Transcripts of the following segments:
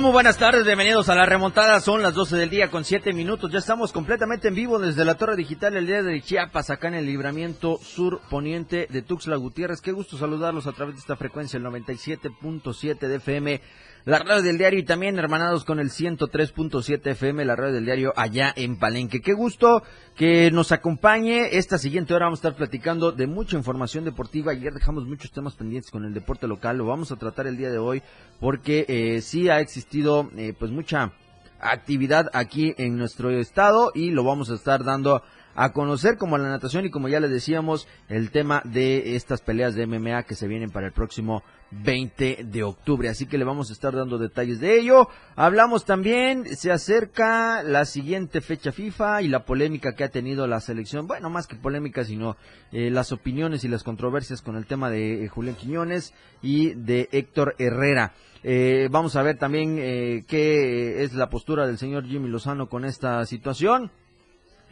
Muy buenas tardes, bienvenidos a la remontada. Son las 12 del día con 7 minutos. Ya estamos completamente en vivo desde la Torre Digital el día de Chiapas, acá en el libramiento sur poniente de Tuxtla Gutiérrez. Qué gusto saludarlos a través de esta frecuencia, el 97.7 de FM la radio del diario y también hermanados con el 103.7 FM, la radio del diario allá en Palenque. Qué gusto que nos acompañe. Esta siguiente hora vamos a estar platicando de mucha información deportiva. Ayer dejamos muchos temas pendientes con el deporte local. Lo vamos a tratar el día de hoy porque eh, sí ha existido eh, pues mucha actividad aquí en nuestro estado y lo vamos a estar dando a conocer como la natación y como ya les decíamos el tema de estas peleas de MMA que se vienen para el próximo 20 de octubre. Así que le vamos a estar dando detalles de ello. Hablamos también, se acerca la siguiente fecha FIFA y la polémica que ha tenido la selección. Bueno, más que polémica, sino eh, las opiniones y las controversias con el tema de eh, Julián Quiñones y de Héctor Herrera. Eh, vamos a ver también qué es la postura del señor Jimmy Lozano con esta situación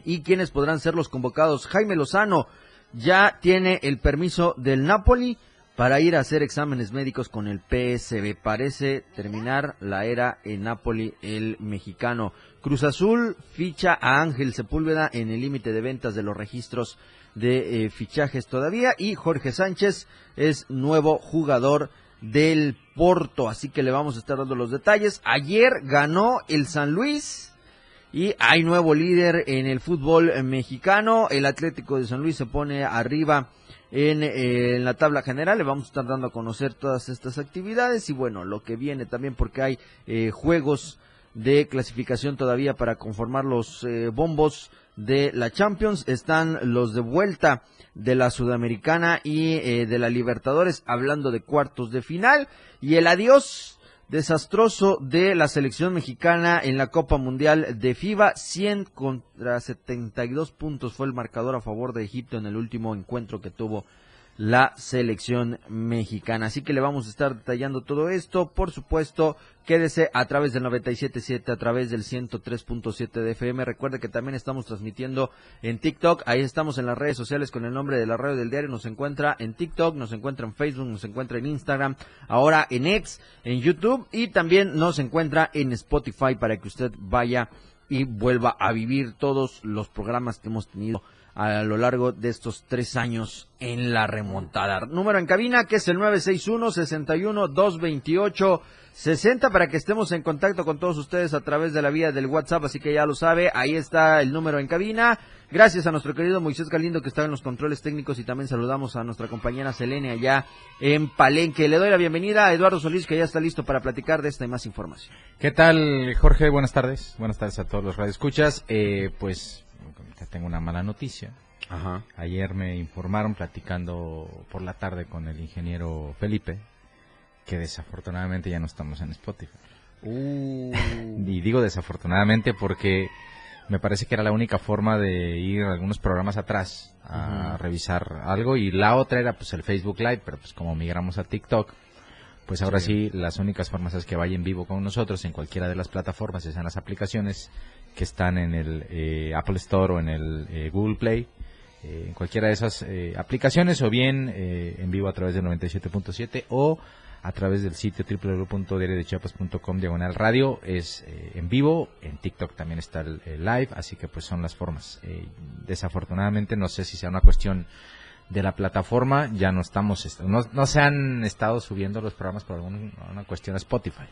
y quiénes podrán ser los convocados. Jaime Lozano ya tiene el permiso del Napoli para ir a hacer exámenes médicos con el PSB. Parece terminar la era en Napoli el mexicano. Cruz Azul ficha a Ángel Sepúlveda en el límite de ventas de los registros de eh, fichajes todavía y Jorge Sánchez es nuevo jugador del Porto, así que le vamos a estar dando los detalles. Ayer ganó el San Luis y hay nuevo líder en el fútbol mexicano. El Atlético de San Luis se pone arriba en, la tabla general. Le vamos a estar dando a conocer todas estas actividades y bueno, lo que viene también porque hay eh, juegos de clasificación todavía para conformar los eh, bombos de la Champions. Están los de vuelta de la Sudamericana y eh, de la Libertadores hablando de cuartos de final y el adiós desastroso de la selección mexicana en la Copa Mundial de FIBA. 100 contra 72 puntos fue el marcador a favor de Egipto en el último encuentro que tuvo la selección mexicana. Así que le vamos a estar detallando todo esto. Por supuesto, quédese a través del 97.7, a través del 103.7 de FM. Recuerde que también estamos transmitiendo en TikTok. Ahí estamos en las redes sociales con el nombre de la radio del diario. Nos encuentra en TikTok, nos encuentra en Facebook, nos encuentra en Instagram, ahora en X, en YouTube y también nos encuentra en Spotify para que usted vaya y vuelva a vivir todos los programas que hemos tenido a lo largo de estos tres años en la remontada. Número en cabina que es el 961-61-228-60 para que estemos en contacto con todos ustedes a través de la vía del WhatsApp, así que ya lo sabe, ahí está el número en cabina. Gracias a nuestro querido Moisés Galindo que está en los controles técnicos y también saludamos a nuestra compañera Selene allá en Palenque. Le doy la bienvenida a Eduardo Solís que ya está listo para platicar de esta y más información. ¿Qué tal Jorge? Buenas tardes. Buenas tardes a todos los radioescuchas. Eh, pues tengo una mala noticia. Ayer me informaron platicando por la tarde con el ingeniero Felipe que desafortunadamente ya no estamos en Spotify. Uh. y digo desafortunadamente porque me parece que era la única forma de ir algunos programas atrás a revisar algo y la otra era pues el Facebook Live, pero pues como migramos a TikTok, pues ahora sí. las únicas formas es que vaya en vivo con nosotros en cualquiera de las plataformas, sean las aplicaciones que están en el eh, Apple Store o en el eh, Google Play, eh, en cualquiera de esas aplicaciones, o bien en vivo a través del 97.7 o a través del sitio www.diariodechiapas.com diagonal radio es en vivo, en TikTok también está el, live, así que pues son las formas. desafortunadamente no sé si sea una cuestión de la plataforma, ya no estamos, no, no se han estado subiendo los programas por alguna cuestión a Spotify.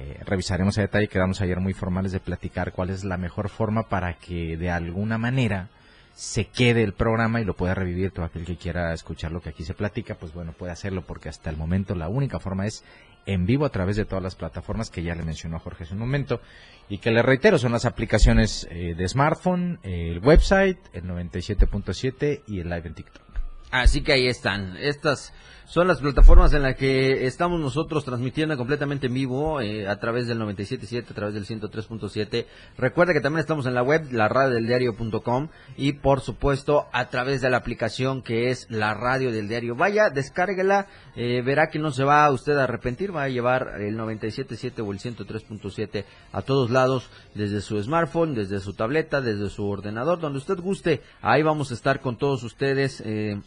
Eh, revisaremos a detalle, quedamos ayer muy formales de platicar cuál es la mejor forma para que de alguna manera se quede el programa y lo pueda revivir todo aquel que quiera escuchar lo que aquí se platica, pues bueno, puede hacerlo porque hasta el momento la única forma es en vivo a través de todas las plataformas que ya le mencionó Jorge hace un momento y que le reitero son las aplicaciones eh, de smartphone, el website, el 97.7 y el live en TikTok. Así que ahí están. Estas son las plataformas en las que estamos nosotros transmitiendo completamente en vivo eh, a través del 97.7, a través del 103.7. Recuerda que también estamos en la web, la radio del diario.com y por supuesto a través de la aplicación que es la radio del diario. Vaya, descárguela, eh, verá que no se va usted a arrepentir, va a llevar el 97.7 o el 103.7 a todos lados, desde su smartphone, desde su tableta, desde su ordenador, donde usted guste. Ahí vamos a estar con todos ustedes. Eh,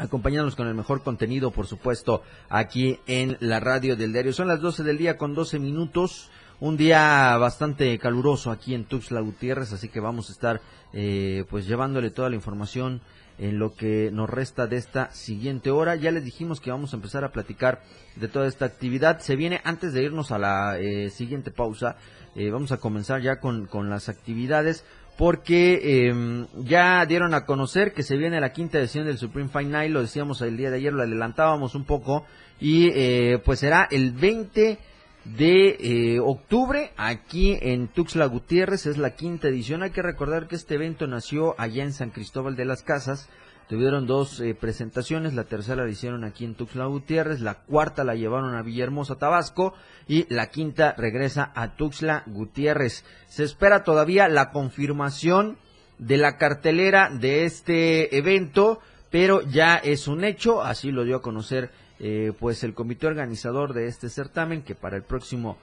acompañándonos con el mejor contenido, por supuesto, aquí en la radio del diario. Son las 12 del día con 12 minutos. Un día bastante caluroso aquí en Tuxtla Gutiérrez, así que vamos a estar eh, pues llevándole toda la información en lo que nos resta de esta siguiente hora. Ya les dijimos que vamos a empezar a platicar de toda esta actividad. Se viene antes de irnos a la eh, siguiente pausa. Eh, vamos a comenzar ya con, con las actividades porque em, ya dieron a conocer que se viene la quinta edición del Supreme Final, lo decíamos el día de ayer, lo adelantábamos un poco, y eh, pues será el 20 de eh, octubre aquí en Tuxtla Gutiérrez, es la quinta edición, hay que recordar que este evento nació allá en San Cristóbal de las Casas, Tuvieron dos eh, presentaciones, la tercera la hicieron aquí en Tuxtla Gutiérrez, la cuarta la llevaron a Villahermosa, Tabasco y la quinta regresa a Tuxtla Gutiérrez. Se espera todavía la confirmación de la cartelera de este evento, pero ya es un hecho, así lo dio a conocer eh, pues el comité organizador de este certamen que para el próximo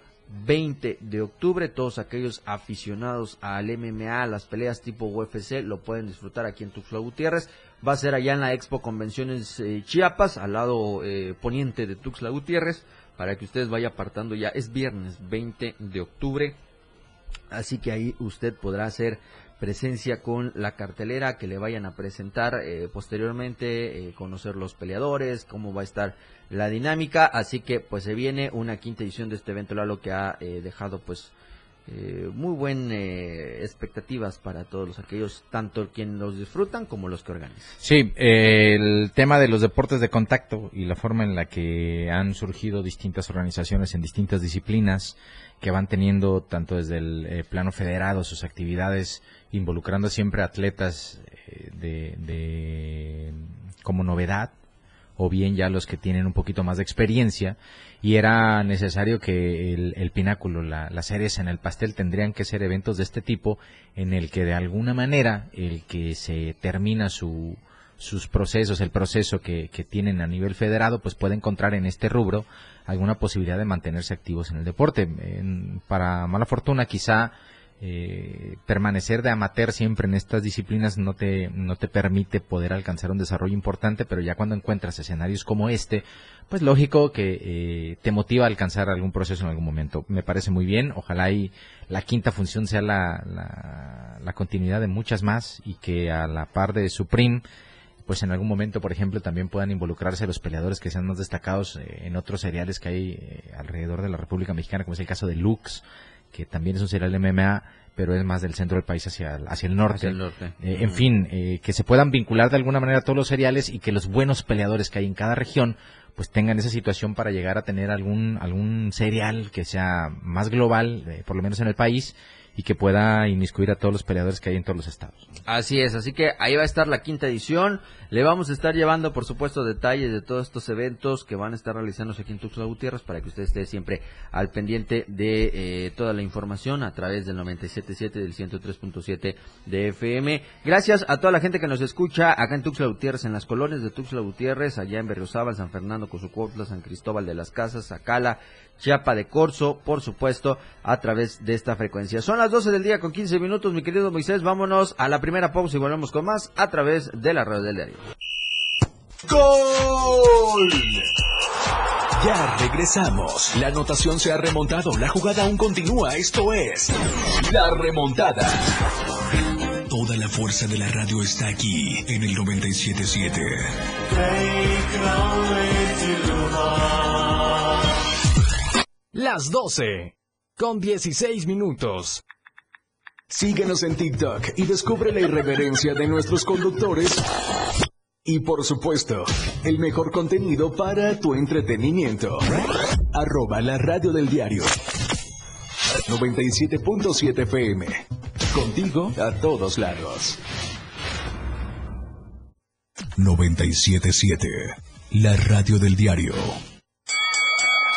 20 de octubre. Todos aquellos aficionados al MMA, a las peleas tipo UFC, lo pueden disfrutar aquí en Tuxtla Gutiérrez. Va a ser allá en la Expo Convenciones eh, Chiapas, al lado eh, poniente de Tuxtla Gutiérrez, para que ustedes vaya apartando ya. Es viernes 20 de octubre, así que ahí usted podrá hacer presencia con la cartelera que le vayan a presentar eh, posteriormente, conocer los peleadores, cómo va a estar la dinámica, así que pues se viene una quinta edición de este evento, lo que ha eh, dejado pues eh, muy buenas eh, expectativas para todos los aquellos, tanto quienes los disfrutan como los que organizan. Sí, el tema de los deportes de contacto y la forma en la que han surgido distintas organizaciones en distintas disciplinas que van teniendo tanto desde el plano federado sus actividades involucrando siempre atletas de, de como novedad o bien ya los que tienen un poquito más de experiencia y era necesario que el, pináculo, la, las series en el pastel tendrían que ser eventos de este tipo en el que de alguna manera el que se termina su, sus procesos, el proceso que tienen a nivel federado, pues puede encontrar en este rubro alguna posibilidad de mantenerse activos en el deporte. para mala fortuna, quizá eh, permanecer de amateur siempre en estas disciplinas no te, no te permite poder alcanzar un desarrollo importante, pero ya cuando encuentras escenarios como este, pues lógico que eh, te motiva a alcanzar algún proceso en algún momento. Me parece muy bien, ojalá y la quinta función sea la, la, la continuidad de muchas más y que a la par de Supreme, pues en algún momento, por ejemplo, también puedan involucrarse los peleadores que sean más destacados eh, en otros seriales que hay eh, alrededor de la República Mexicana, como es el caso de Lux, que también es un serial MMA, pero es más del centro del país hacia el, hacia el norte. Eh, en fin, eh, que se puedan vincular de alguna manera todos los seriales y que los buenos peleadores que hay en cada región pues tengan esa situación para llegar a tener algún algún serial que sea más global, eh, por lo menos en el país, y que pueda inmiscuir a todos los peleadores que hay en todos los estados. Así es, así que ahí va a estar la quinta edición. Le vamos a estar llevando, por supuesto, detalles de todos estos eventos que van a estar realizándose aquí en Tuxtla Gutiérrez para que usted esté siempre al pendiente de eh, toda la información a través del 97.7 del 103.7 de FM. Gracias a toda la gente que nos escucha acá en Tuxtla Gutiérrez, en las colonias de Tuxtla Gutiérrez, allá en Berriozábal, San Fernando, Cozucuautla, San Cristóbal de las Casas, Acala, Chiapa de Corzo, por supuesto, a través de esta frecuencia. Son las 12 del día con 15 minutos, mi querido Moisés. Vámonos a la primera pausa y volvemos con más a través de la red del diario. ¡Gol! Ya regresamos. La anotación se ha remontado. La jugada aún continúa. Esto es La Remontada. Toda la fuerza de la radio está aquí en el 977. Las 12 con 16 minutos. Síguenos en TikTok y descubre la irreverencia de nuestros conductores. Y por supuesto, el mejor contenido para tu entretenimiento. Arroba la radio del diario. 97.7 FM. Contigo a todos lados. 977. La radio del diario.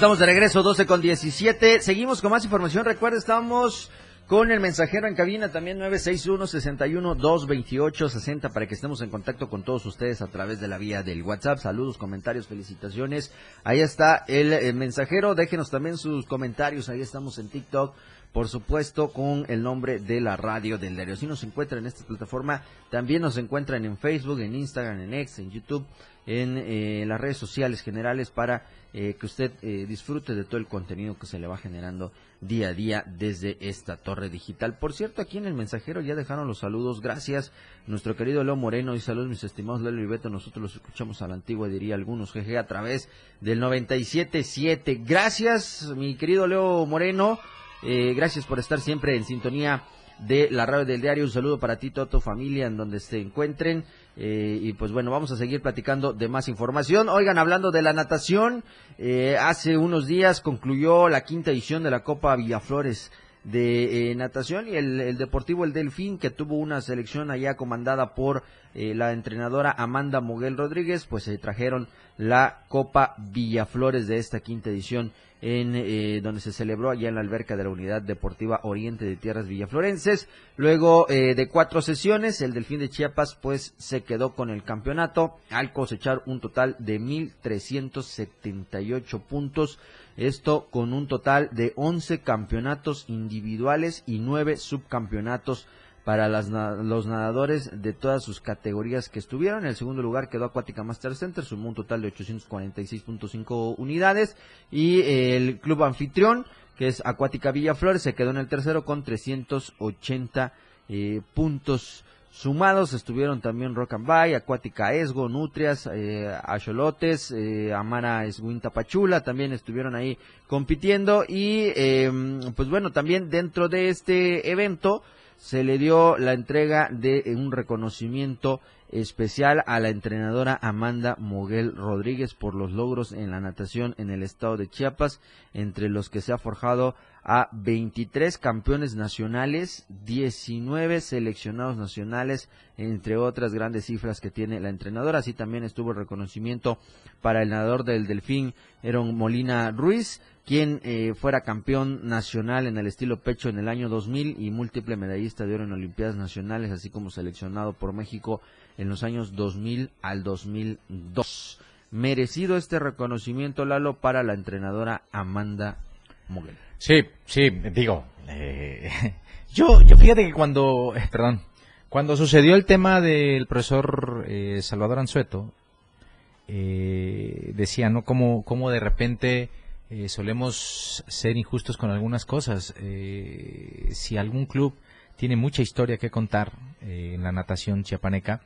Estamos de regreso, 12 con 17. Seguimos con más información. Recuerda, estamos con el mensajero en cabina también 961-61-228-60 para que estemos en contacto con todos ustedes a través de la vía del WhatsApp. Saludos, comentarios, felicitaciones. Ahí está el, mensajero. Déjenos también sus comentarios. Ahí estamos en TikTok por supuesto, con el nombre de la radio del diario. Si nos encuentran en esta plataforma, también nos encuentran en Facebook, en Instagram, en X, en YouTube, en eh, las redes sociales generales para eh, que usted eh, disfrute de todo el contenido que se le va generando día a día desde esta torre digital. Por cierto, aquí en el mensajero ya dejaron los saludos. Gracias, nuestro querido Leo Moreno. Y saludos, mis estimados Lelo y Beto. Nosotros los escuchamos a la antigua, diría algunos, jeje, a través del 97.7. Gracias, mi querido Leo Moreno. Gracias por estar siempre en sintonía de la radio del diario. Un saludo para ti, toda tu familia, en donde se encuentren. Eh, y pues bueno, vamos a seguir platicando de más información. Oigan, hablando de la natación, eh, hace unos días concluyó la quinta edición de la Copa Villaflores de natación y el, Deportivo El Delfín, que tuvo una selección allá comandada por la entrenadora Amanda Moguel Rodríguez, pues se trajeron la Copa Villaflores de esta quinta edición en eh, donde se celebró allá en la alberca de la Unidad Deportiva Oriente de Tierras Villaflorenses. Luego eh, de cuatro sesiones, el Delfín de Chiapas pues se quedó con el campeonato al cosechar un total de 1.378 puntos. Esto con un total de 11 campeonatos individuales y 9 subcampeonatos para los nadadores de todas sus categorías que estuvieron. En el segundo lugar quedó Acuática Master Center, sumó un total de 846.5 unidades. Y el club anfitrión, que es Acuática Villaflores, se quedó en el tercero con 380 eh, puntos sumados. Estuvieron también Rock and Bay, Acuática Esgo, Nutrias, eh, Axolotes, eh, Amara Esguinta Pachula, también estuvieron ahí compitiendo. Y em, pues bueno, también dentro de este evento se le dio la entrega de un reconocimiento especial a la entrenadora Amanda Moguel Rodríguez por los logros en la natación en el estado de Chiapas, entre los que se ha forjado a 23 campeones nacionales, 19 seleccionados nacionales, entre otras grandes cifras que tiene la entrenadora. Así también estuvo el reconocimiento para el nadador del Delfín, Eron Molina Ruiz, quien eh, fuera campeón nacional en el estilo pecho en el año 2000 y múltiple medallista de oro en Olimpiadas Nacionales, así como seleccionado por México en los años 2000 al 2002. Merecido este reconocimiento, Lalo, para la entrenadora Amanda Moguel. Sí, sí, digo, eh, yo, yo fíjate que cuando, eh, perdón, cuando sucedió el tema del profesor eh, Salvador Anzueto, decía, ¿no? Como, como de repente solemos ser injustos con algunas cosas. si algún club tiene mucha historia que contar en la natación chiapaneca,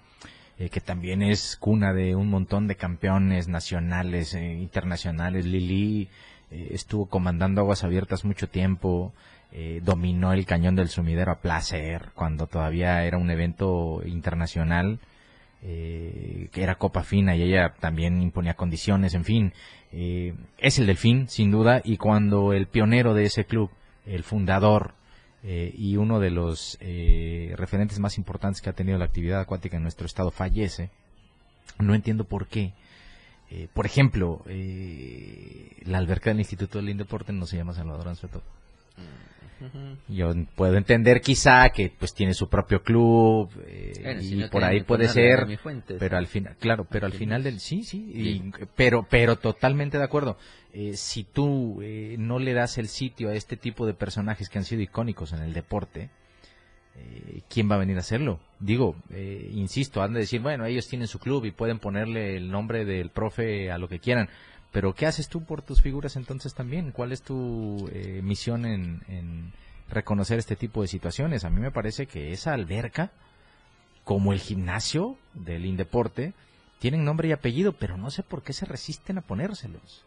que también es cuna de un montón de campeones nacionales, internacionales, Lili, eh, estuvo comandando aguas abiertas mucho tiempo, eh, dominó el cañón del sumidero a placer cuando todavía era un evento internacional, eh, que era Copa Fina y ella también imponía condiciones, en fin, es el Delfín, sin duda, y cuando el pionero de ese club, el fundador, y uno de los referentes más importantes que ha tenido la actividad acuática en nuestro estado fallece, no entiendo por qué eh, por ejemplo, eh, la alberca del Instituto del Indeporte no se llama Salvador Anzueto. Yo puedo entender quizá que pues tiene su propio club eh, y por ahí puede ser, pero al final, claro, pero al final del sí, sí, pero pero totalmente de acuerdo. Eh, si tú eh, no le das el sitio a este tipo de personajes que han sido icónicos en el deporte, ¿quién va a venir a hacerlo? Digo, insisto, han de decir, bueno, ellos tienen su club y pueden ponerle el nombre del profe a lo que quieran pero ¿qué haces tú por tus figuras entonces también? ¿Cuál es tu eh, misión en, reconocer este tipo de situaciones? A mí me parece que esa alberca, como el gimnasio del Indeporte, tienen nombre y apellido, pero no sé por qué se resisten a ponérselos.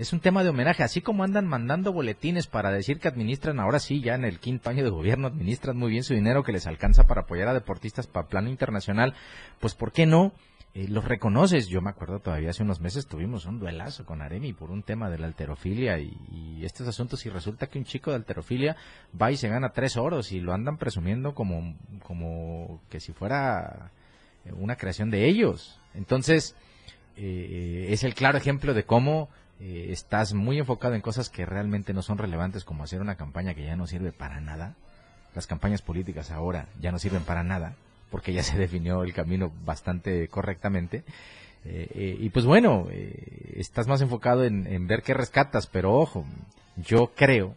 Es un tema de homenaje, así como andan mandando boletines para decir que administran, ahora sí, ya en el quinto año de gobierno, administran muy bien su dinero que les alcanza para apoyar a deportistas para plano internacional, pues ¿por qué no? Eh, los reconoces. Yo me acuerdo todavía hace unos meses tuvimos un duelazo con Aremi por un tema de la alterofilia y, estos asuntos y resulta que un chico de alterofilia va y se gana tres oros y lo andan presumiendo como, como que si fuera una creación de ellos. Entonces, eh, es el claro ejemplo de cómo eh, estás muy enfocado en cosas que realmente no son relevantes como hacer una campaña que ya no sirve para nada. Las campañas políticas ahora ya no sirven para nada porque ya se definió el camino bastante correctamente. Eh, eh, y pues bueno, eh, estás más enfocado en, ver qué rescatas, pero ojo, yo creo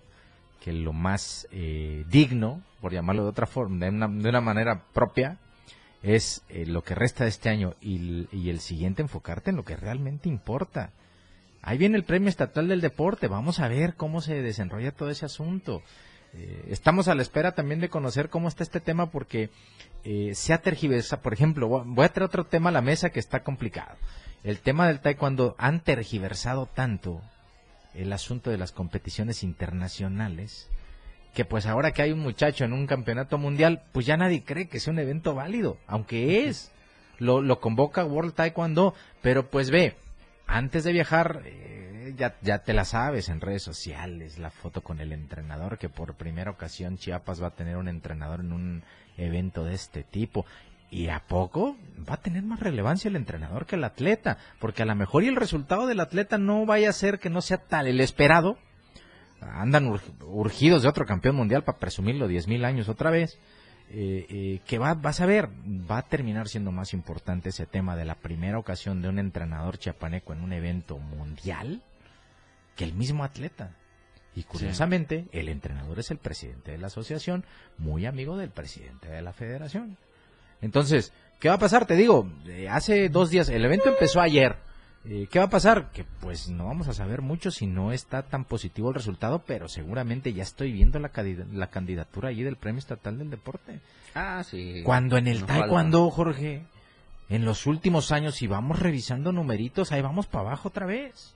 que lo más digno, por llamarlo de otra forma, de una, manera propia, es lo que resta de este año y, y, el siguiente enfocarte en lo que realmente importa. Ahí viene el Premio Estatal del Deporte, vamos a ver cómo se desenrolla todo ese asunto. Eh, estamos a la espera también de conocer cómo está este tema porque eh, se ha tergiversado. Por ejemplo, voy a traer otro tema a la mesa que está complicado. El tema del taekwondo han tergiversado tanto el asunto de las competiciones internacionales que pues ahora que hay un muchacho en un campeonato mundial, pues ya nadie cree que sea un evento válido, aunque es. Lo, lo convoca World Taekwondo, pero pues ve, antes de viajar, eh, ya, ya te la sabes en redes sociales, la foto con el entrenador, que por primera ocasión Chiapas va a tener un entrenador en un evento de este tipo. Y a poco va a tener más relevancia el entrenador que el atleta, porque a lo mejor y el resultado del atleta no vaya a ser que no sea tal el esperado. Andan urgidos de otro campeón mundial para presumirlo diez mil años otra vez eh, eh, que va, vas a ver, va a terminar siendo más importante ese tema de la primera ocasión de un entrenador chiapaneco en un evento mundial que el mismo atleta. Y curiosamente, el entrenador es el presidente de la asociación, muy amigo del presidente de la federación. Entonces, ¿qué va a pasar? Te digo, eh, hace dos días, el evento empezó ayer. Eh, ¿Qué va a pasar? Que pues no vamos a saber mucho si no está tan positivo el resultado, pero seguramente ya estoy viendo la, la candidatura allí del Premio Estatal del Deporte. Ah, sí. Cuando en el taekwondo, Jorge, en los últimos años, si vamos revisando numeritos, ahí vamos para abajo otra vez.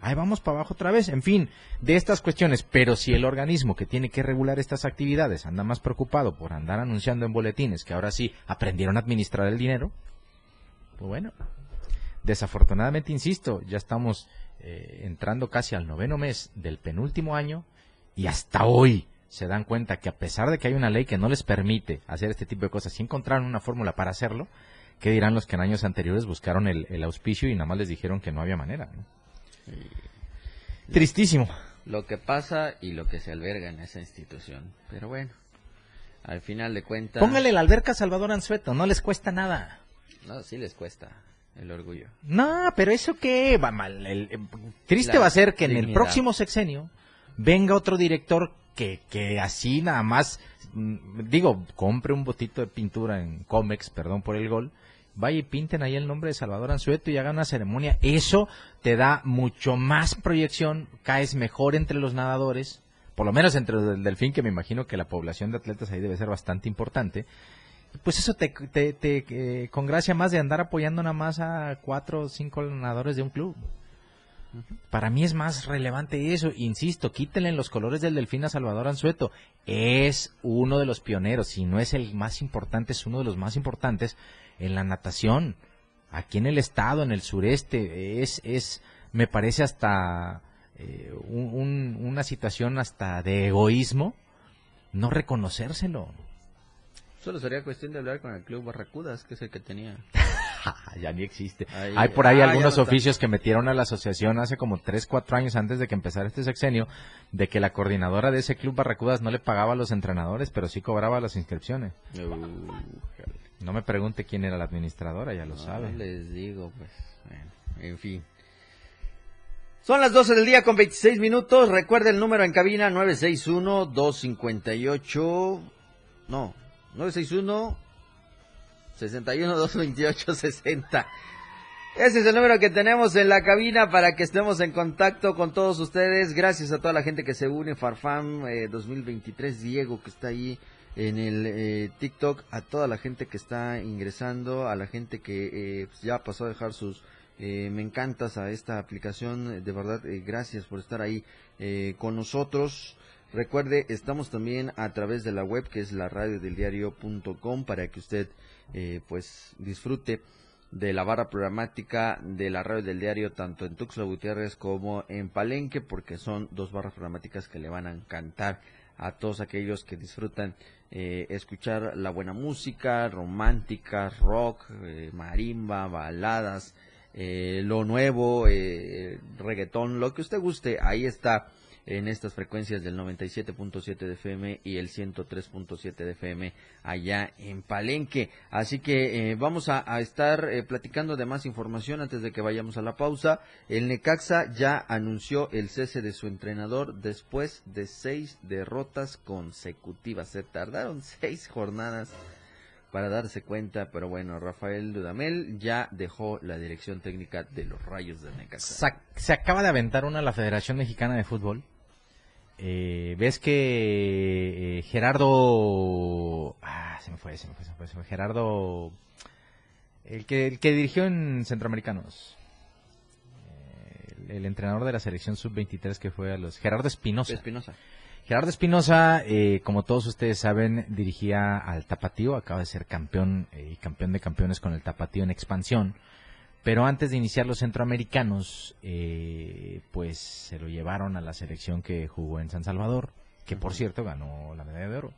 Ahí vamos para abajo otra vez. En fin, de estas cuestiones. Pero si el organismo que tiene que regular estas actividades anda más preocupado por andar anunciando en boletines que ahora sí aprendieron a administrar el dinero, pues bueno, Desafortunadamente, insisto, ya estamos eh, entrando casi al noveno mes del penúltimo año y hasta hoy se dan cuenta que a pesar de que hay una ley que no les permite hacer este tipo de cosas y encontraron una fórmula para hacerlo, ¿qué dirán los que en años anteriores buscaron el, auspicio y nada más les dijeron que no había manera? Tristísimo. Lo que pasa y lo que se alberga en esa institución. Pero bueno, al final de cuentas... Póngale la alberca Salvador Anzueto, no les cuesta nada. No, sí les cuesta el orgullo. No, pero eso qué va mal. El, eh, triste va a ser que en el próximo sexenio venga otro director que, que así nada más, mm, digo, compre un botito de pintura en Comex, perdón por el gol, vaya y pinten ahí el nombre de Salvador Anzueto y hagan una ceremonia. Eso te da mucho más proyección, caes mejor entre los nadadores, por lo menos entre el delfín, que me imagino que la población de atletas ahí debe ser bastante importante pues eso te, te, te eh, congracia más de andar apoyando nada más a cuatro o cinco ganadores de un club. Para mí es más relevante eso. Insisto, quítenle los colores del delfín a Salvador Anzueto. Es uno de los pioneros, si no es el más importante, es uno de los más importantes en la natación. Aquí en el estado, en el sureste, es, es me parece hasta eh, una situación hasta de egoísmo no reconocérselo. Solo sería cuestión de hablar con el club Barracudas, que es el que tenía. ya ni existe. Hay por ahí ah, algunos oficios que metieron a la asociación hace como 3, 4 años antes de que empezara este sexenio, de que la coordinadora de ese club Barracudas no le pagaba a los entrenadores, pero sí cobraba las inscripciones. no me pregunte quién era la administradora, ya lo sabe. les digo, pues, en fin. Son las 12 del día con 26 minutos. Recuerda el número en cabina 961-258. No, 961 61 228 60. Ese es el número que tenemos en la cabina para que estemos en contacto con todos ustedes. Gracias a toda la gente que se une, Farfam 2023, eh, Diego que está ahí en el eh, TikTok, a toda la gente que está ingresando, a la gente que eh, pues ya pasó a dejar sus me encantas a esta aplicación, de verdad, gracias por estar ahí con nosotros. Recuerde, estamos también a través de la web que es la radio del diario.com para que usted eh, pues disfrute de la barra programática de la radio del diario tanto en Tuxtla Gutiérrez como en Palenque porque son dos barras programáticas que le van a encantar a todos aquellos que disfrutan eh, escuchar la buena música, romántica, rock, eh, marimba, baladas, lo nuevo, reggaetón, lo que usted guste, ahí está en estas frecuencias del 97.7 de FM y el 103.7 de FM allá en Palenque. Así que eh, vamos a, estar eh, platicando de más información antes de que vayamos a la pausa. El Necaxa ya anunció el cese de su entrenador después de seis derrotas consecutivas. Se tardaron seis jornadas para darse cuenta, pero bueno, Rafael Dudamel ya dejó la dirección técnica de los Rayos de Necaxa. Se acaba de aventar una a la Federación Mexicana de Fútbol. Eh, ves que eh, Gerardo ah se me fue se me fue se me fue, Gerardo el que el que dirigió en Centroamericanos eh, el, entrenador de la selección sub 23 que fue a los Gerardo Espinosa Espinosa Gerardo Espinosa, eh, como todos ustedes saben, dirigía al Tapatío, acaba de ser campeón eh, y campeón de campeones con el Tapatío en expansión. Pero antes de iniciar los centroamericanos, eh, pues se lo llevaron a la selección que jugó en San Salvador, que por cierto ganó la medalla de oro.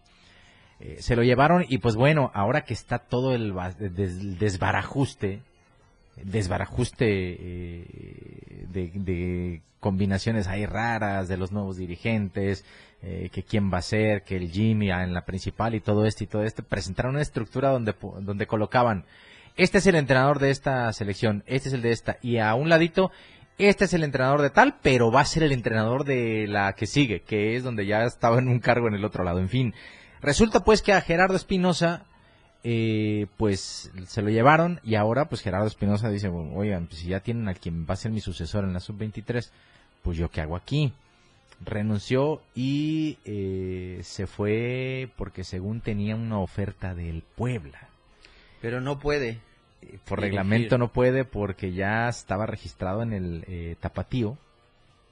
se lo llevaron y pues bueno, ahora que está todo el desbarajuste, desbarajuste de, combinaciones ahí raras de los nuevos dirigentes, eh, que quién va a ser, que el Jimmy en la principal y todo esto y todo esto, presentaron una estructura donde, donde colocaban, este es el entrenador de esta selección, este es el de esta, y a un ladito, este es el entrenador de tal, pero va a ser el entrenador de la que sigue, que es donde ya estaba en un cargo en el otro lado. En fin, resulta pues que a Gerardo Espinosa, eh, pues se lo llevaron y ahora pues Gerardo Espinosa dice, oigan, pues si ya tienen a quien va a ser mi sucesor en la sub-23, pues yo qué hago aquí renunció y eh, se fue porque según tenía una oferta del Puebla. Pero no puede. Eh, por reglamento no puede porque ya estaba registrado en el eh, tapatío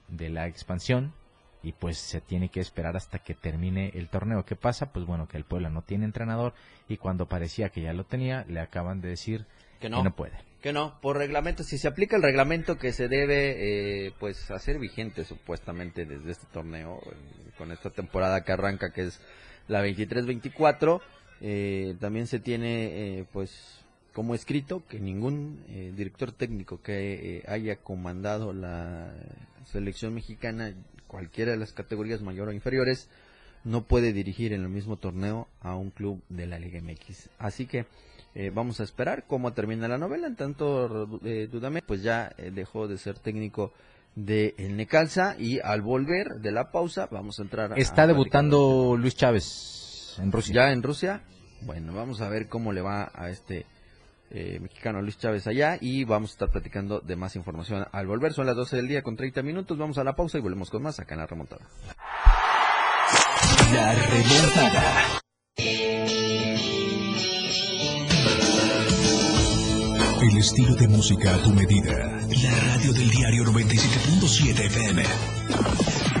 de la expansión y pues se tiene que esperar hasta que termine el torneo. ¿Qué pasa? Pues bueno, que el Puebla no tiene entrenador y cuando parecía que ya lo tenía, le acaban de decir que no, que no puede. Que no, por reglamento, si se aplica el reglamento que se debe eh, pues hacer vigente supuestamente desde este torneo, eh, con esta temporada que arranca que es la 23-24, eh, también se tiene pues como escrito que ningún director técnico que haya comandado la selección mexicana, cualquiera de las categorías mayor o inferiores, no puede dirigir en el mismo torneo a un club de la Liga MX. Así que eh, vamos a esperar cómo termina la novela. En tanto, eh, Dudamel pues ya eh, dejó de ser técnico de el Necalza y al volver de la pausa vamos a entrar. Está debutando Luis Chávez en Rusia. Ya en Rusia. Bueno, vamos a ver cómo le va a este eh, mexicano Luis Chávez allá y vamos a estar platicando de más información al volver. Son las 12 del día con 30 minutos. Vamos a la pausa y volvemos con más acá en la remontada. La remontada. El estilo de música a tu medida. La radio del diario 97.7 FM.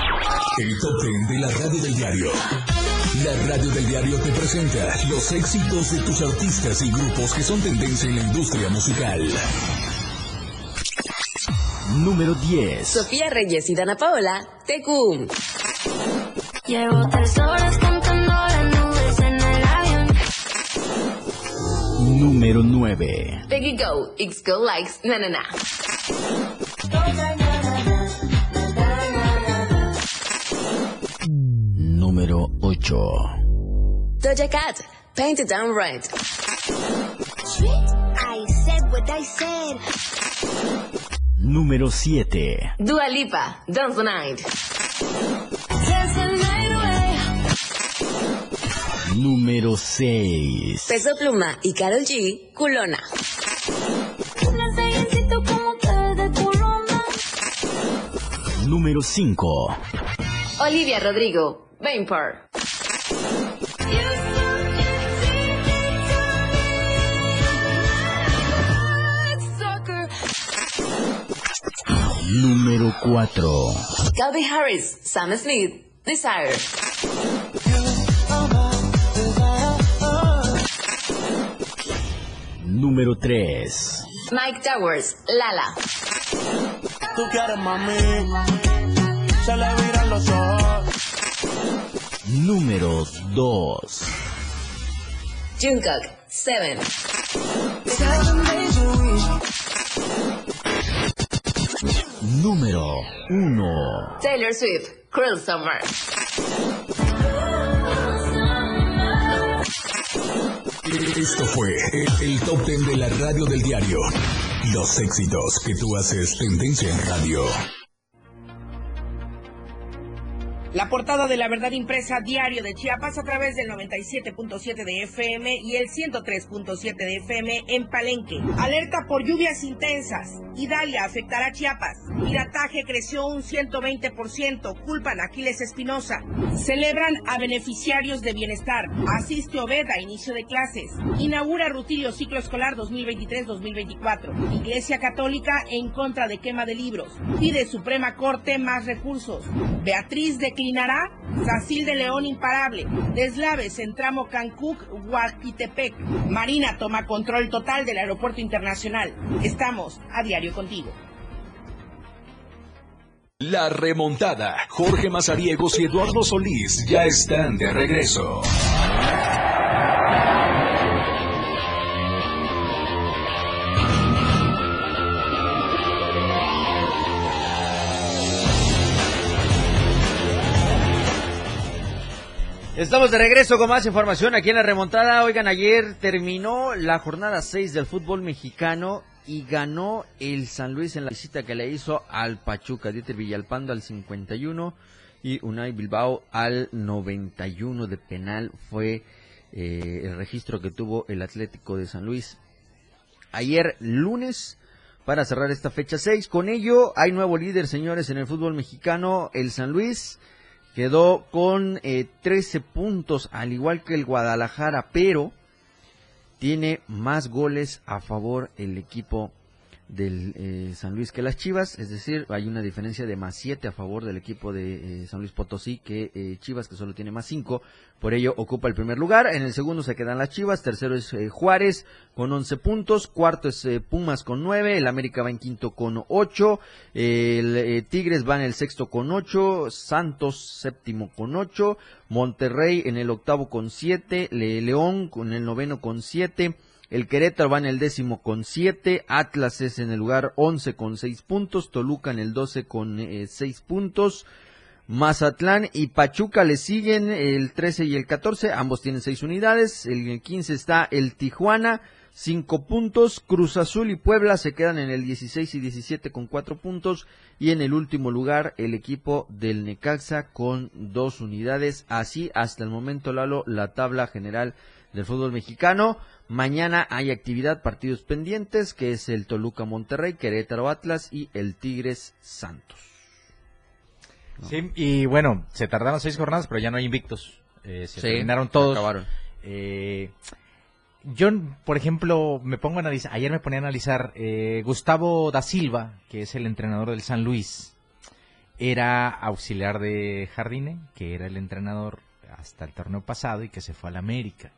El top Ten de la radio del diario. La radio del diario te presenta los éxitos de tus artistas y grupos que son tendencia en la industria musical. Número 10. Sofía Reyes y Dana Paola, Tecum. Llevo tres horas contando las nubes en el avión. Número 9. Peggy Go, X Go Likes, na na na. Número 8. Doja Cat, Paint It Down Red. I said what I said. Número 7. Dua Lipa, Dance the Night. Dance the night away. Número 6. Peso Pluma y Karol G, Culona. Número 5. Olivia Rodrigo, Vapor. Número 4. Calvin Harris, Sam Smith, Desire. Número 3. Mike Towers, Lala. Tú quieres mami, se le viran los ojos. Número 2. Jungkook, Seven. Número 1. Taylor Swift, Cruel Summer. Esto fue el, el top Ten de la radio del diario. Los éxitos que tú haces tendencia en radio. La portada de la verdad impresa diario de Chiapas a través del 97.7 de FM y el 103.7 de FM en Palenque. Alerta por lluvias intensas. Idalia afectará a Chiapas. Pirataje creció un 120%. Culpan a Aquiles Espinosa. Celebran a beneficiarios de bienestar. Asiste Obeda a inicio de clases. Inaugura Rutilio ciclo escolar 2023-2024. Iglesia Católica en contra de quema de libros. Pide Suprema Corte más recursos. Beatriz declinará. Sacil de León imparable. Deslaves en tramo Cancún, Huaquitepec. Marina toma control total del aeropuerto internacional. Estamos a diario contigo. La remontada. Jorge Mazariegos y Eduardo Solís ya están de regreso. Estamos de regreso con más información aquí en la remontada. Oigan, ayer terminó la jornada 6 del fútbol mexicano y ganó el San Luis en la visita que le hizo al Pachuca. Dieter Villalpando al 51 y Unai Bilbao al 91 de penal fue eh, el registro que tuvo el Atlético de San Luis. Ayer lunes para cerrar esta fecha 6. Con ello hay nuevo líder, señores, en el fútbol mexicano, el San Luis. Quedó con eh, 13 puntos, al igual que el Guadalajara, pero tiene más goles a favor el equipo del eh, San Luis que las Chivas, es decir, hay una diferencia de más 7 a favor del equipo de eh, San Luis Potosí que eh, Chivas, que solo tiene más 5, por ello ocupa el primer lugar, en el segundo se quedan las Chivas, tercero es eh, Juárez con 11 puntos, cuarto es Pumas con 9, el América va en quinto con 8, el Tigres va en el sexto con 8, Santos séptimo con 8, Monterrey en el octavo con 7, Le León con el noveno con 7, el Querétaro va en el décimo con 7, Atlas es en el lugar 11 con 6 puntos, Toluca en el 12 con 6 puntos, Mazatlán y Pachuca le siguen el 13 y el 14, ambos tienen seis unidades. El 15 está el Tijuana, cinco puntos. Cruz Azul y Puebla se quedan en el 16 y 17 con cuatro puntos. Y en el último lugar, el equipo del Necaxa con dos unidades. Así, hasta el momento, Lalo, la tabla general del fútbol mexicano. Mañana hay actividad, partidos pendientes, que es el Toluca Monterrey, Querétaro Atlas y el Tigres Santos. Sí, y bueno, se tardaron seis jornadas, pero ya no hay invictos. Eh, se Sí, terminaron todos. acabaron. Eh, yo, por ejemplo, me pongo a analizar, ayer me ponía a analizar, eh, Gustavo da Silva, que es el entrenador del San Luis, era auxiliar de Jardine, que era el entrenador hasta el torneo pasado y que se fue al América.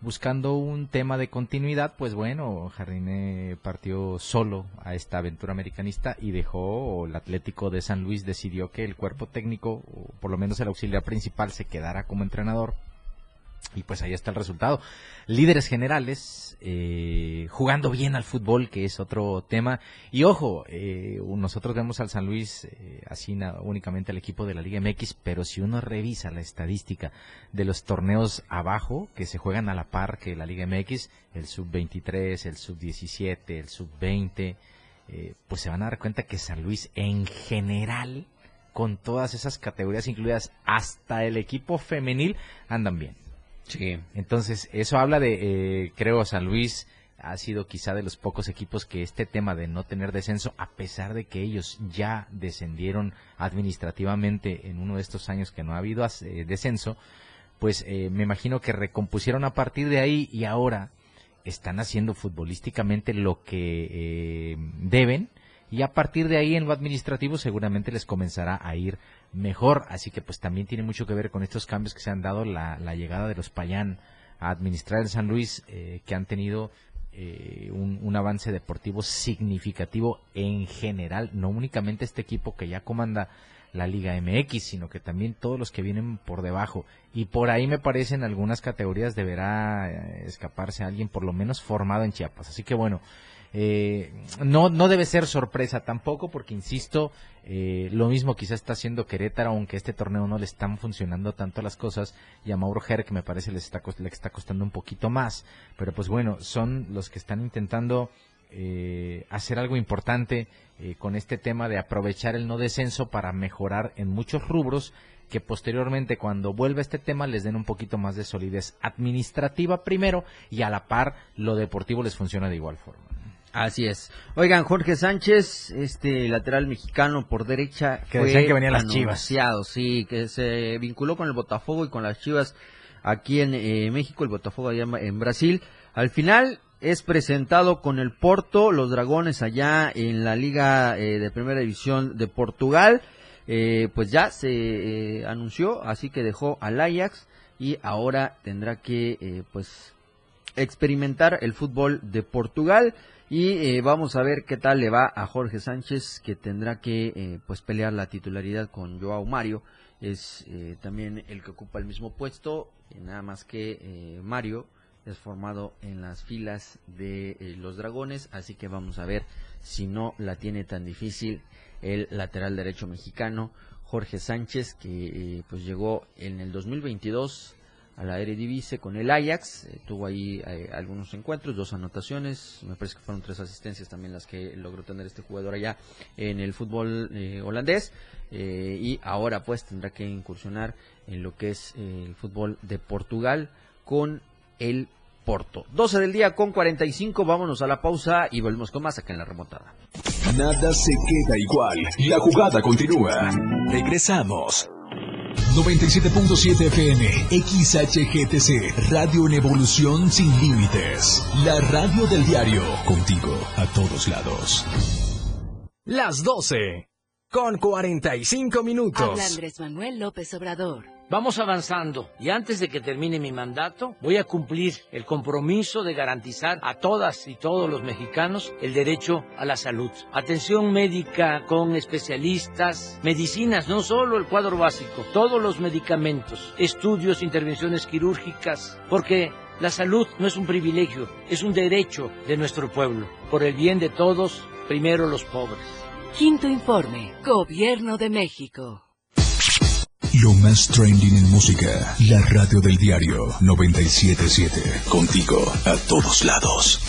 Buscando un tema de continuidad, pues bueno, Jardine partió solo a esta aventura americanista y dejó, o el Atlético de San Luis decidió que el cuerpo técnico, o por lo menos el auxiliar principal, se quedara como entrenador. Y pues ahí está el resultado. Líderes generales, eh, jugando bien al fútbol, que es otro tema. Y ojo, eh, nosotros vemos al San Luis eh, así únicamente al equipo de la Liga MX, pero si uno revisa la estadística de los torneos abajo, que se juegan a la par que la Liga MX, el sub-23, el sub-17, el sub-20, eh, pues se van a dar cuenta que San Luis en general, con todas esas categorías incluidas, hasta el equipo femenil, andan bien. Sí. Entonces, eso habla de, eh, creo, San Luis ha sido quizá de los pocos equipos que este tema de no tener descenso, a pesar de que ellos ya descendieron administrativamente en uno de estos años que no ha habido eh, descenso, pues eh, me imagino que recompusieron a partir de ahí y ahora están haciendo futbolísticamente lo que eh, deben y a partir de ahí en lo administrativo seguramente les comenzará a ir mejor. Así que pues también tiene mucho que ver con estos cambios que se han dado, la, la llegada de los Payán a administrar el San Luis, eh, que han tenido eh, un, un avance deportivo significativo en general, no únicamente este equipo que ya comanda la Liga MX, sino que también todos los que vienen por debajo. Y por ahí me parece en algunas categorías deberá eh, escaparse alguien por lo menos formado en Chiapas. Así que bueno, eh, no, no debe ser sorpresa tampoco, porque insisto, eh, lo mismo quizás está haciendo Querétaro, aunque este torneo no le están funcionando tanto las cosas, y a Mauro Herc me parece les está, le está costando un poquito más, pero pues bueno, son los que están intentando eh, hacer algo importante eh, con este tema de aprovechar el no descenso para mejorar en muchos rubros que posteriormente cuando vuelva este tema les den un poquito más de solidez administrativa primero y a la par lo deportivo les funciona de igual forma. Así es. Oigan, Jorge Sánchez, este lateral mexicano por derecha, Que fue decían que venían las Chivas. sí, que se vinculó con el Botafogo y con las Chivas aquí en eh, México, el Botafogo allá en- Brasil. Al final es presentado con el Porto, los Dragones allá en la Liga eh, de Primera División de Portugal. Eh, pues ya se eh, anunció, así que dejó al Ajax y ahora tendrá que pues experimentar el fútbol de Portugal. Y eh, vamos a ver qué tal le va a Jorge Sánchez que tendrá que eh, pues pelear la titularidad con Joao Mario. Es eh, también el que ocupa el mismo puesto nada más que Mario es formado en las filas de los dragones. Así que vamos a ver si no la tiene tan difícil el lateral derecho mexicano Jorge Sánchez que pues llegó en el 2022 a la Eredivisie con el Ajax, eh, tuvo ahí eh, algunos encuentros, dos anotaciones, me parece que fueron tres asistencias también las que logró tener este jugador allá en el fútbol eh, holandés y ahora pues tendrá que incursionar en lo que es el fútbol de Portugal con el Porto. 12 del día con 45, vámonos a la pausa y volvemos con más acá en la remontada. Nada se queda igual. La jugada continúa. Regresamos. 97.7 FM, XHGTC, Radio en Evolución Sin Límites. La radio del diario, contigo a todos lados. Las 12 con 45 minutos. Habla Andrés Manuel López Obrador. Vamos avanzando y antes de que termine mi mandato voy a cumplir el compromiso de garantizar a todas y todos los mexicanos el derecho a la salud. Atención médica con especialistas, medicinas, no solo el cuadro básico, todos los medicamentos, estudios, intervenciones quirúrgicas, porque la salud no es un privilegio, es un derecho de nuestro pueblo. Por el bien de todos, primero los pobres. Quinto informe. Gobierno de México. Lo más trending en música. La radio del diario 977. Contigo a todos lados.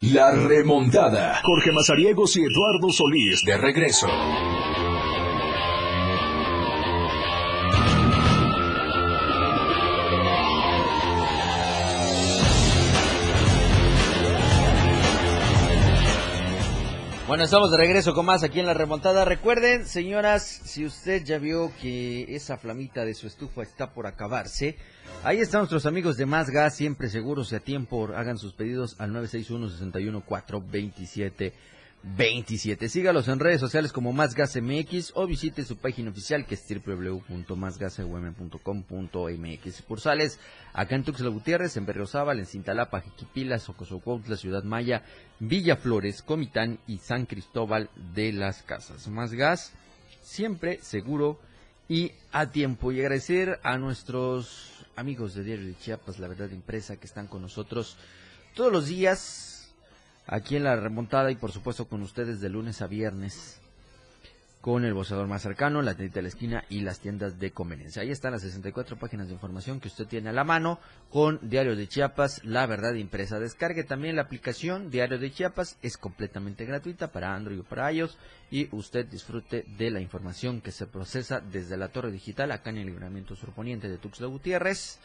La remontada. Jorge Mazariegos y Eduardo Solís de regreso. Bueno, estamos de regreso con más aquí en la remontada. Recuerden, señoras, si usted ya vio que esa flamita de su estufa está por acabarse, ahí están nuestros amigos de Más Gas, siempre seguros y a tiempo. Hagan sus pedidos al 961-61-427. 27. Sígalos en redes sociales como Más Gas MX o visite su página oficial que es www.másgasum.com.mx. Sucursales acá en Tuxtla Gutiérrez, en Berriozábal, en Cintalapa, Jiquipila, la Ciudad Maya, Villa Flores, Comitán y San Cristóbal de las Casas. Más Gas, siempre seguro y a tiempo. Y agradecer a nuestros amigos de Diario de Chiapas, La Verdad Impresa, que están con nosotros todos los días aquí en la remontada y por supuesto con ustedes de lunes a viernes con el boceador más cercano, la tienda de la esquina y las tiendas de conveniencia. Ahí están las 64 páginas de información que usted tiene a la mano con Diario de Chiapas, la verdad impresa. Descargue también la aplicación Diario de Chiapas, es completamente gratuita para Android o para iOS y usted disfrute de la información que se procesa desde la torre digital acá en el libramiento surponiente de Tuxtla Gutiérrez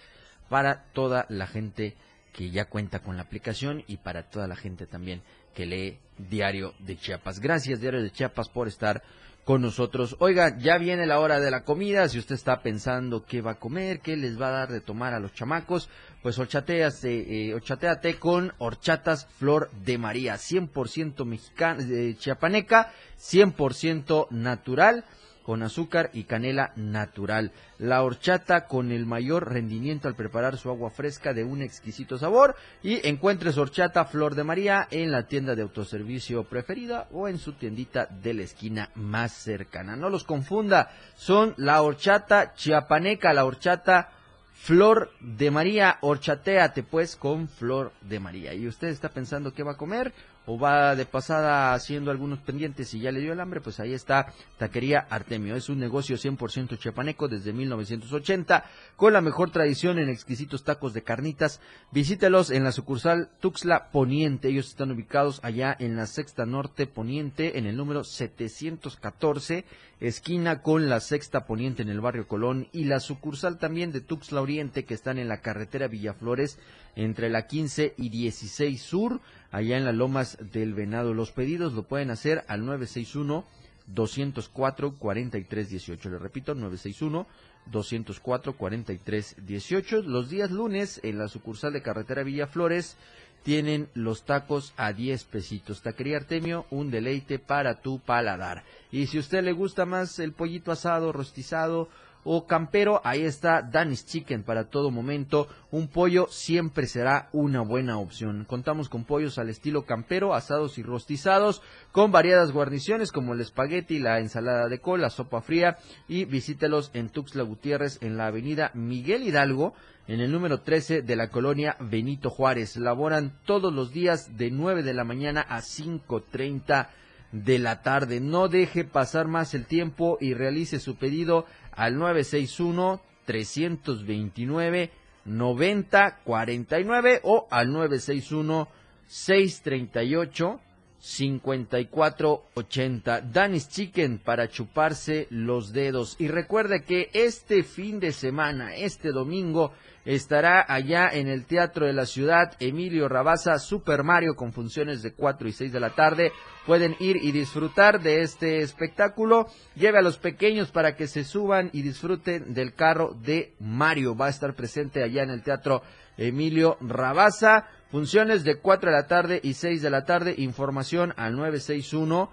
para toda la gente que ya cuenta con la aplicación y para toda la gente también que lee Diario de Chiapas. Gracias Diario de Chiapas por estar con nosotros. Oiga, ya viene la hora de la comida. Si usted está pensando qué va a comer, qué les va a dar de tomar a los chamacos, pues horchateate, eh, con horchatas Flor de María, 100% mexicana, de chiapaneca, 100% natural con azúcar y canela natural. La horchata con el mayor rendimiento al preparar su agua fresca de un exquisito sabor. Y encuentre horchata Flor de María en la tienda de autoservicio preferida o en su tiendita de la esquina más cercana. No los confunda, son la horchata chiapaneca, la horchata Flor de María, horchateate pues con Flor de María. ¿Y usted está pensando qué va a comer? O va de pasada haciendo algunos pendientes y ya le dio el hambre, pues ahí está Taquería Artemio. Es un negocio 100% chiapaneco desde 1980, con la mejor tradición en exquisitos tacos de carnitas. Visítelos en la sucursal Tuxla Poniente. Ellos están ubicados allá en la Sexta Norte Poniente, en el número 714, esquina con la Sexta Poniente en el barrio Colón, y la sucursal también de Tuxla Oriente, que están en la carretera Villaflores, entre la 15 y 16 Sur allá en las lomas del Venado. Los pedidos lo pueden hacer al 961 204 4318. Le repito, 961 204 4318. Los días lunes en la sucursal de carretera Villaflores tienen los tacos a 10 pesitos. Taquería Artemio, un deleite para tu paladar. Y si a usted le gusta más el pollito asado, rostizado o campero, ahí está Danis Chicken para todo momento. Un pollo siempre será una buena opción. Contamos con pollos al estilo campero, asados y rostizados, con variadas guarniciones como el espagueti, la ensalada de col, la sopa fría y visítelos en Tuxtla Gutiérrez en la avenida Miguel Hidalgo en el número 13 de la colonia Benito Juárez. Laboran todos los días de 9 de la mañana a 5.30 de la tarde. No deje pasar más el tiempo y realice su pedido al 961 329 9049 o al 961 638 5480. Danis Chicken para chuparse los dedos. Y recuerde que este fin de semana, este domingo, estará allá en el Teatro de la Ciudad Emilio Rabaza Super Mario con funciones de 4 y 6 de la tarde. Pueden ir y disfrutar de este espectáculo. Lleve a los pequeños para que se suban y disfruten del carro de Mario. Va a estar presente allá en el Teatro Emilio Rabaza. Funciones de 4 de la tarde y 6 de la tarde. Información al 961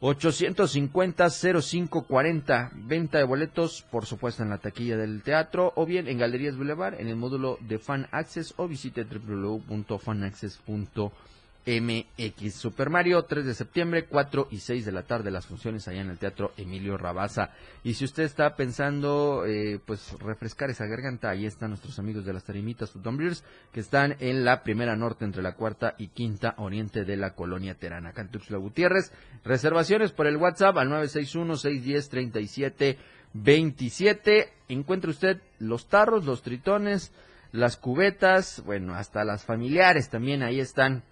850-0540. Venta de boletos, por supuesto, en la taquilla del teatro o bien en Galerías Boulevard en el módulo de Fan Access o visite www.fanaccess.com MX. Super Mario, 3 de septiembre, 4 y 6 de la tarde, las funciones allá en el Teatro Emilio Rabaza. Y si usted está pensando, eh, pues, refrescar esa garganta, ahí están nuestros amigos de las Tarimitas Beers, que están en la primera norte entre la cuarta y quinta oriente de la colonia Terana, Cantuxla Gutiérrez. Reservaciones por el WhatsApp al 961-610-37 27. Encuentre usted los tarros, los tritones, las cubetas, bueno, hasta las familiares también ahí están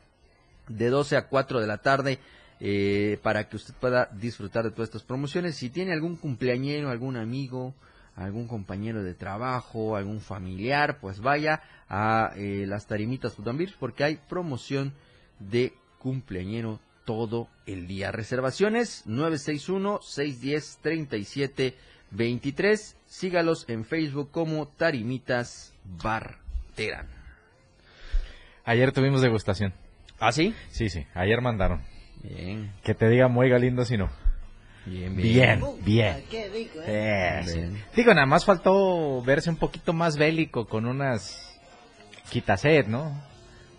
de 12 a 4 de la tarde eh, para que usted pueda disfrutar de todas estas promociones. Si tiene algún cumpleañero, algún amigo, algún compañero de trabajo, algún familiar, pues vaya a eh, las Tarimitas Futambir porque hay promoción de cumpleañero todo el día. Reservaciones 961-610-3723. Sígalos en Facebook como Tarimitas Bar Terán. Ayer tuvimos degustación. ¿Ah, sí? Sí, sí. Ayer mandaron. Bien. Que te diga muy galindo si no. Bien, Bien, bien. Qué rico, ¿eh? Eh, sí. Bien. Digo, nada más faltó verse un poquito más bélico con unas quitaset, ¿no?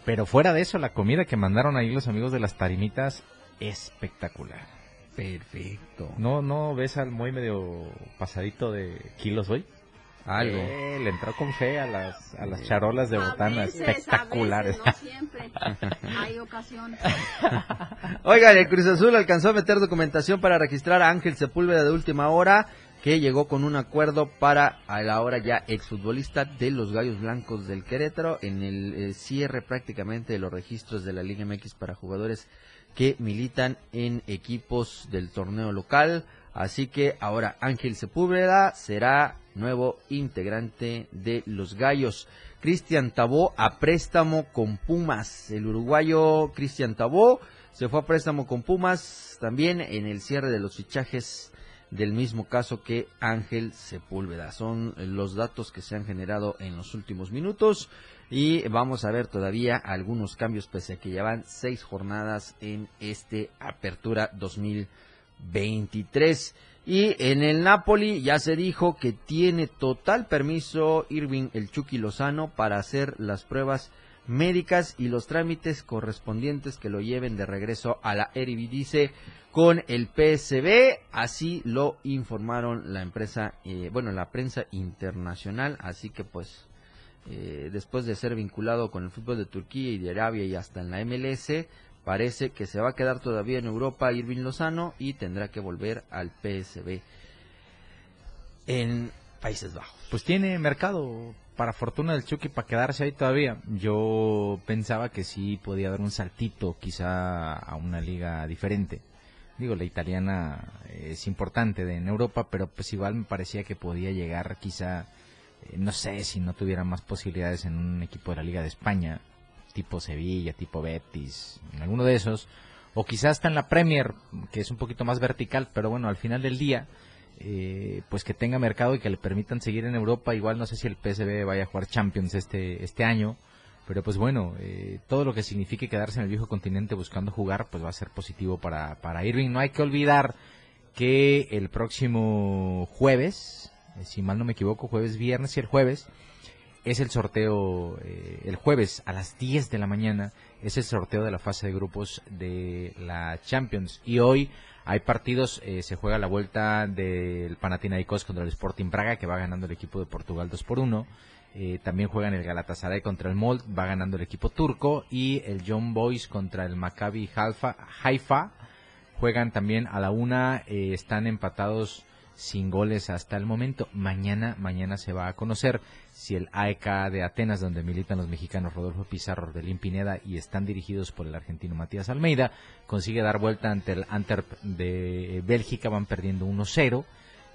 Pero fuera de eso, la comida que mandaron ahí los amigos de las tarimitas, espectacular. Perfecto. ¿No, no ves al muy medio pasadito de kilos hoy? Algo. Eh, le entró con fe a las, a las charolas de A botana, veces, espectaculares. A veces, no siempre. Hay ocasiones. Oigan, el Cruz Azul alcanzó a meter documentación para registrar a Ángel Sepúlveda de última hora, que llegó con un acuerdo para a la hora ya exfutbolista de los Gallos Blancos del Querétaro en el eh, cierre prácticamente de los registros de la Liga MX para jugadores que militan en equipos del torneo local. Así que ahora Ángel Sepúlveda será nuevo integrante de los Gallos. Cristian Tabó a préstamo con Pumas. El uruguayo Cristian Tabó se fue a préstamo con Pumas también en el cierre de los fichajes del mismo caso que Ángel Sepúlveda. Son los datos que se han generado en los últimos minutos y vamos a ver todavía algunos cambios pese a que llevan seis jornadas en este Apertura 2023. Y en el Napoli ya se dijo que tiene total permiso Irving el Chucky Lozano para hacer las pruebas médicas y los trámites correspondientes que lo lleven de regreso a la Eredivisie con el PSB, así lo informaron la empresa, eh, bueno, la prensa internacional, así que pues eh, después de ser vinculado con el fútbol de Turquía y de Arabia y hasta en la MLS, parece que se va a quedar todavía en Europa Irving Lozano y tendrá que volver al PSB en Países Bajos. Pues tiene mercado para fortuna del Chucky para quedarse ahí todavía. Yo pensaba que sí podía dar un saltito quizá a una liga diferente. Digo, la italiana es importante de, en Europa, pero pues igual me parecía que podía llegar quizá, eh, no sé, si no tuviera más posibilidades en un equipo de la Liga de España, tipo Sevilla, tipo Betis, en alguno de esos, o quizás hasta en la Premier, que es un poquito más vertical, pero bueno, al final del día, eh, pues que tenga mercado y que le permitan seguir en Europa. Igual no sé si el PSV vaya a jugar Champions este, este año, pero pues bueno, eh, todo lo que signifique quedarse en el viejo continente buscando jugar, pues va a ser positivo para, para Irving. No hay que olvidar que el próximo jueves, eh, si mal no me equivoco, jueves, viernes y el jueves, es el sorteo, eh, el jueves a las 10 de la mañana, es el sorteo de la fase de grupos de la Champions. Y hoy hay partidos, eh, se juega la vuelta del Panathinaikos contra el Sporting Braga, que va ganando el equipo de Portugal 2 por 1. Eh, también juegan el Galatasaray contra el Molt, va ganando el equipo turco. Y el John Boys contra el Maccabi Haifa, Haifa. Juegan también a la una, eh, están empatados sin goles hasta el momento. Mañana, mañana se va a conocer si el AEK de Atenas, donde militan los mexicanos Rodolfo Pizarro, Ordelín Pineda y están dirigidos por el argentino Matías Almeida, consigue dar vuelta ante el Antwerp de Bélgica, van perdiendo 1-0.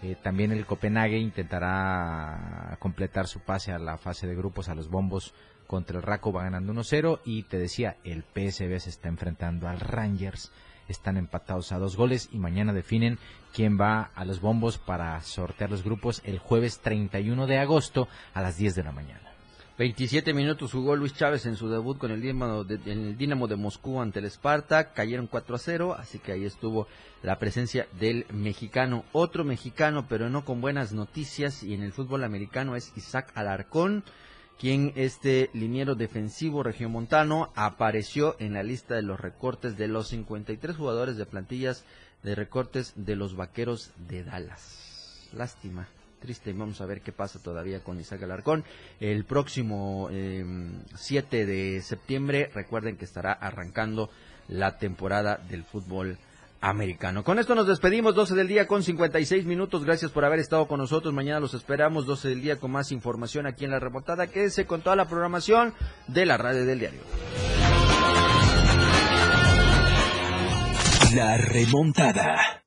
Eh, también el Copenhague intentará completar su pase a la fase de grupos a los bombos contra el Raco, va ganando 1-0. Y te decía, el PSV se está enfrentando al Rangers están empatados a dos goles y mañana definen quién va a los bombos para sortear los grupos el jueves 31 de agosto a las 10 de la mañana. 27 minutos jugó Luis Chávez en su debut con el Dinamo de, el de Moscú ante el Spartak, cayeron 4 a 0, así que ahí estuvo la presencia del mexicano, otro mexicano, pero no con buenas noticias y en el fútbol americano es Isaac Alarcón, quien este liniero defensivo regiomontano apareció en la lista de los recortes de los 53 jugadores de plantillas de recortes de los Vaqueros de Dallas. Lástima, triste. Vamos a ver qué pasa todavía con Isaac Alarcón. El próximo eh, 7 de septiembre, recuerden que estará arrancando la temporada del fútbol americano. Con esto nos despedimos, 12 del día con 56 minutos. Gracias por haber estado con nosotros. Mañana los esperamos, 12 del día con más información aquí en la remontada. Quédese con toda la programación de la radio del diario. La remontada.